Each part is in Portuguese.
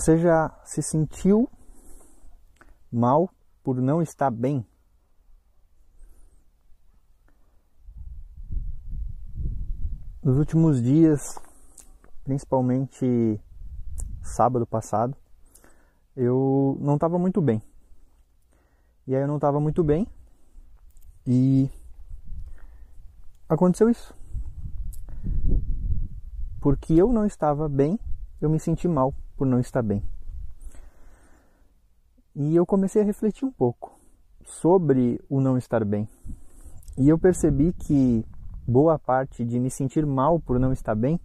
Você já se sentiu mal por não estar bem? Nos últimos dias, principalmente sábado passado, eu não estava muito bem. E aí eu não estava muito bem e aconteceu isso. Porque eu não estava bem, eu me senti mal por não estar bem. E eu comecei a refletir um pouco sobre o não estar bem. E eu percebi que boa parte de me sentir mal por não estar bem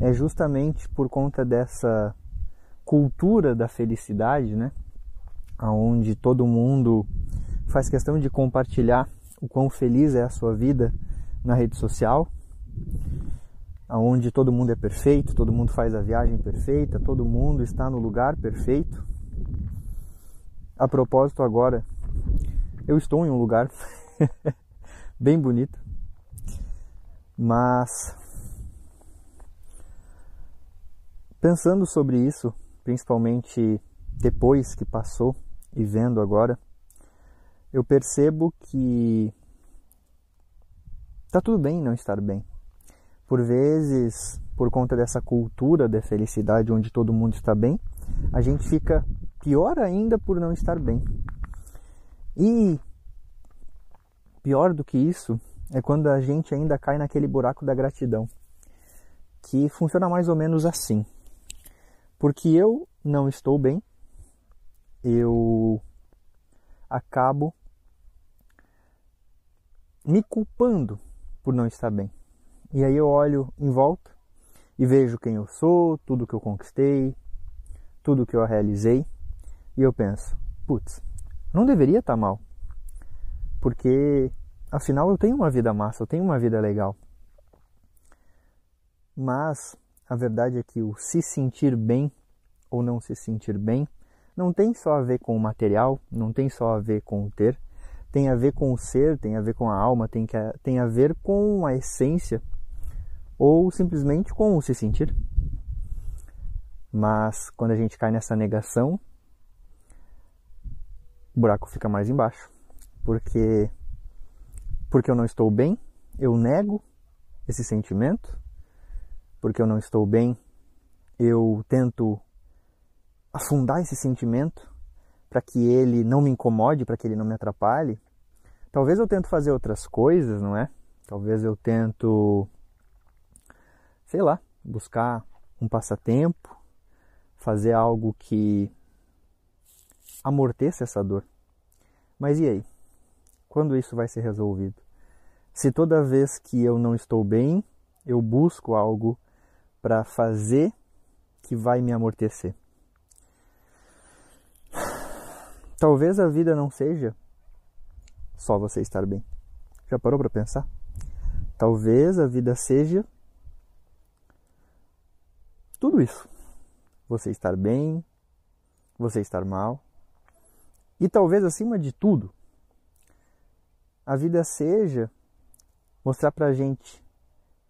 é justamente por conta dessa cultura da felicidade, né? Onde todo mundo faz questão de compartilhar o quão feliz é a sua vida na rede social onde todo mundo é perfeito, todo mundo faz a viagem perfeita, todo mundo está no lugar perfeito. A propósito, agora eu estou em um lugar bem bonito, mas pensando sobre isso, principalmente depois que passou e vendo agora, eu percebo que tá tudo bem não estar bem por vezes, por conta dessa cultura da felicidade onde todo mundo está bem, a gente fica pior ainda por não estar bem. E pior do que isso é quando a gente ainda cai naquele buraco da gratidão, que funciona mais ou menos assim. Porque eu não estou bem, eu acabo me culpando por não estar bem. E aí eu olho em volta e vejo quem eu sou, tudo que eu conquistei, tudo que eu realizei, e eu penso, putz, não deveria estar mal. Porque afinal eu tenho uma vida massa, eu tenho uma vida legal. Mas a verdade é que o se sentir bem ou não se sentir bem não tem só a ver com o material, não tem só a ver com o ter, tem a ver com o ser, tem a ver com a alma, tem, que, tem a ver com a essência ou simplesmente com o se sentir. Mas quando a gente cai nessa negação, o buraco fica mais embaixo. Porque porque eu não estou bem, eu nego esse sentimento. Porque eu não estou bem, eu tento afundar esse sentimento para que ele não me incomode, para que ele não me atrapalhe. Talvez eu tento fazer outras coisas, não é? Talvez eu tento sei lá, buscar um passatempo, fazer algo que amorteça essa dor. Mas e aí? Quando isso vai ser resolvido? Se toda vez que eu não estou bem, eu busco algo para fazer que vai me amortecer. Talvez a vida não seja só você estar bem. Já parou para pensar? Talvez a vida seja tudo isso. Você estar bem, você estar mal. E talvez acima de tudo, a vida seja mostrar pra gente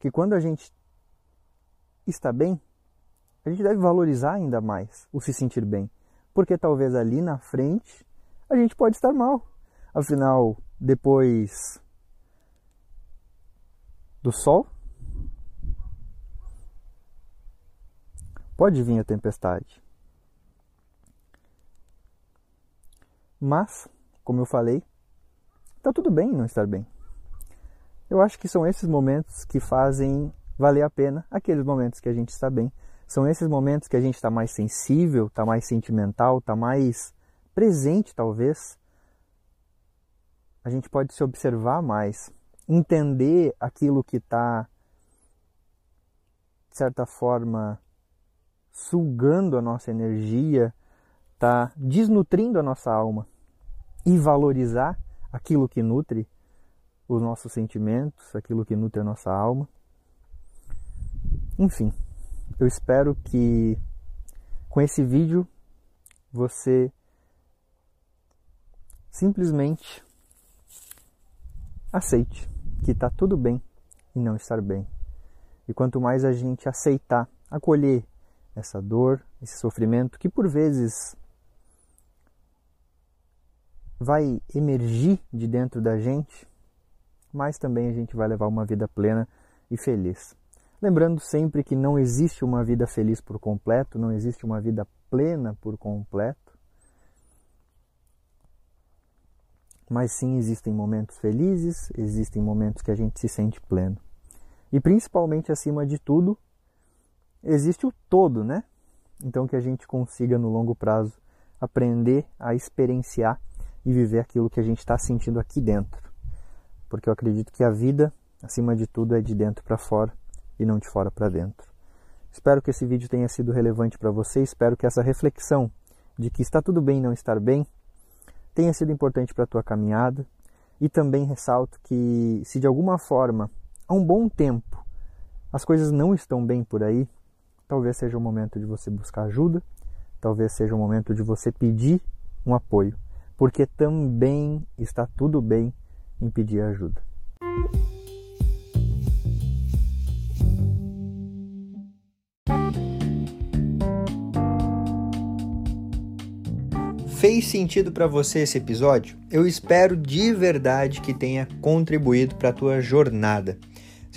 que quando a gente está bem, a gente deve valorizar ainda mais o se sentir bem. Porque talvez ali na frente a gente pode estar mal. Afinal, depois do sol pode vir a tempestade. Mas, como eu falei, está tudo bem não estar bem. Eu acho que são esses momentos que fazem valer a pena aqueles momentos que a gente está bem. São esses momentos que a gente está mais sensível, está mais sentimental, está mais presente, talvez. A gente pode se observar mais, entender aquilo que está de certa forma, sugando a nossa energia, está desnutrindo a nossa alma. E valorizar aquilo que nutre os nossos sentimentos, aquilo que nutre a nossa alma. Enfim, eu espero que com esse vídeo você simplesmente aceite que está tudo bem e não estar bem. E quanto mais a gente aceitar, acolher essa dor, esse sofrimento que por vezes vai emergir de dentro da gente, mais também a gente vai levar uma vida plena e feliz. Lembrando sempre que não existe uma vida feliz por completo, não existe uma vida plena por completo, mas sim existem momentos felizes, existem momentos que a gente se sente pleno. E principalmente acima de tudo, existe o todo, né? Então que a gente consiga no longo prazo aprender a experienciar e viver aquilo que a gente está sentindo aqui dentro. Porque eu acredito que a vida, acima de tudo, é de dentro para fora e não de fora para dentro. Espero que esse vídeo tenha sido relevante para você, espero que essa reflexão de que está tudo bem não estar bem tenha sido importante para a tua caminhada e também ressalto que se de alguma forma, há um bom tempo, as coisas não estão bem por aí, talvez seja o momento de você buscar ajuda, talvez seja o momento de você pedir um apoio, porque também está tudo bem em pedir ajuda. Fez sentido para você esse episódio? Eu espero de verdade que tenha contribuído para a tua jornada.